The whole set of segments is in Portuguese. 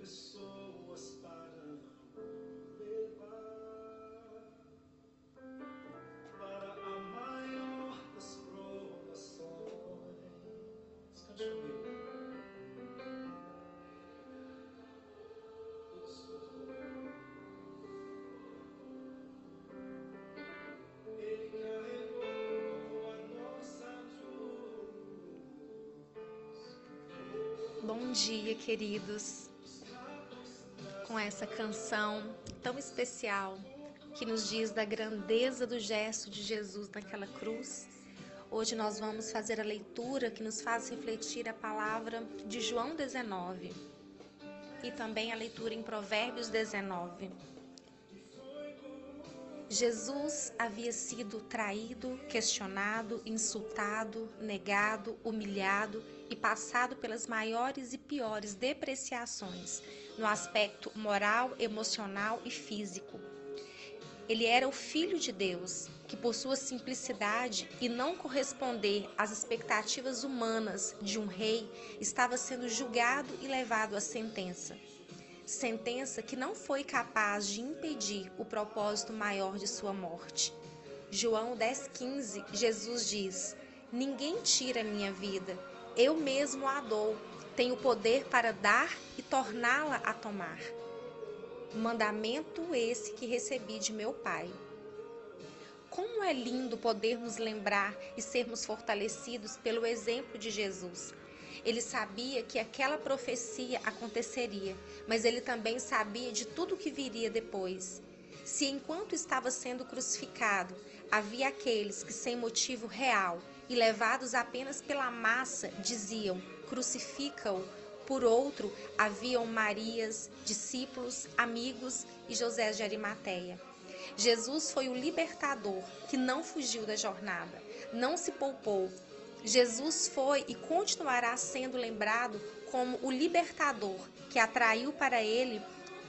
pessoas para levar para a maior das provações. Cante comigo. Ele carregou a nossa. Bom dia, queridos. Com essa canção tão especial que nos diz da grandeza do gesto de Jesus naquela cruz, hoje nós vamos fazer a leitura que nos faz refletir a palavra de João 19 e também a leitura em Provérbios 19. Jesus havia sido traído, questionado, insultado, negado, humilhado e passado pelas maiores e piores depreciações no aspecto moral, emocional e físico. Ele era o Filho de Deus, que por sua simplicidade e não corresponder às expectativas humanas de um rei, estava sendo julgado e levado à sentença sentença que não foi capaz de impedir o propósito maior de sua morte. João 10,15, Jesus diz: Ninguém tira minha vida, eu mesmo a dou, tenho poder para dar e torná-la a tomar. Mandamento esse que recebi de meu Pai. Como é lindo podermos lembrar e sermos fortalecidos pelo exemplo de Jesus, ele sabia que aquela profecia aconteceria, mas ele também sabia de tudo o que viria depois. Se enquanto estava sendo crucificado, havia aqueles que, sem motivo real e levados apenas pela massa, diziam: crucifica-o. Por outro, haviam Marias, discípulos, amigos e José de Arimateia. Jesus foi o libertador que não fugiu da jornada, não se poupou, Jesus foi e continuará sendo lembrado como o libertador que atraiu para ele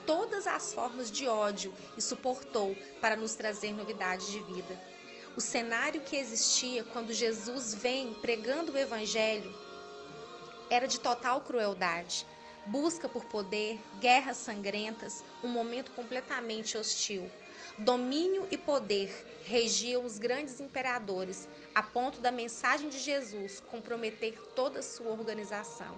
todas as formas de ódio e suportou para nos trazer novidades de vida. O cenário que existia quando Jesus vem pregando o evangelho era de total crueldade, busca por poder, guerras sangrentas, um momento completamente hostil. Domínio e poder regiam os grandes imperadores, a ponto da mensagem de Jesus comprometer toda a sua organização.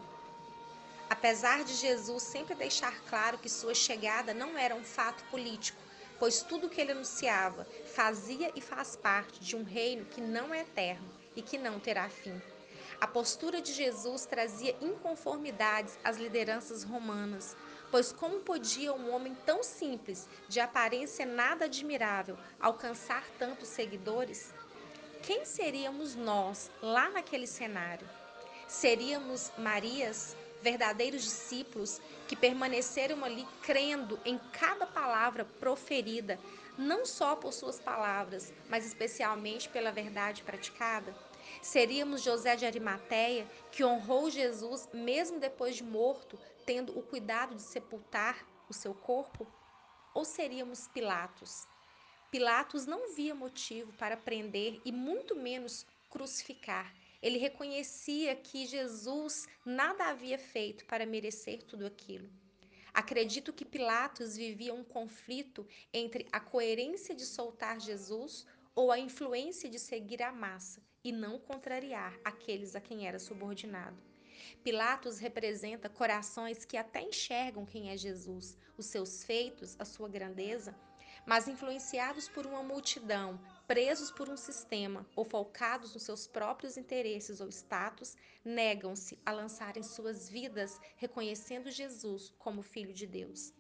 Apesar de Jesus sempre deixar claro que sua chegada não era um fato político, pois tudo o que ele anunciava fazia e faz parte de um reino que não é eterno e que não terá fim. A postura de Jesus trazia inconformidades às lideranças romanas, pois como podia um homem tão simples, de aparência nada admirável, alcançar tantos seguidores? Quem seríamos nós lá naquele cenário? Seríamos Marias, verdadeiros discípulos que permaneceram ali crendo em cada palavra proferida, não só por suas palavras, mas especialmente pela verdade praticada? Seríamos José de Arimateia, que honrou Jesus mesmo depois de morto, tendo o cuidado de sepultar o seu corpo? Ou seríamos Pilatos? Pilatos não via motivo para prender e muito menos crucificar. Ele reconhecia que Jesus nada havia feito para merecer tudo aquilo. Acredito que Pilatos vivia um conflito entre a coerência de soltar Jesus ou a influência de seguir a massa e não contrariar aqueles a quem era subordinado. Pilatos representa corações que até enxergam quem é Jesus, os seus feitos, a sua grandeza, mas influenciados por uma multidão, presos por um sistema ou focados nos seus próprios interesses ou status, negam-se a lançarem suas vidas reconhecendo Jesus como Filho de Deus.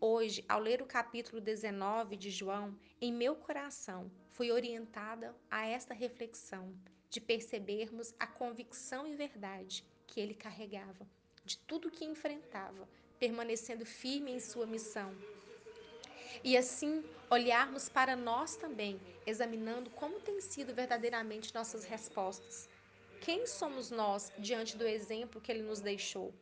Hoje, ao ler o capítulo 19 de João, em meu coração fui orientada a esta reflexão de percebermos a convicção e verdade que ele carregava, de tudo que enfrentava, permanecendo firme em sua missão. E assim olharmos para nós também, examinando como têm sido verdadeiramente nossas respostas. Quem somos nós diante do exemplo que ele nos deixou?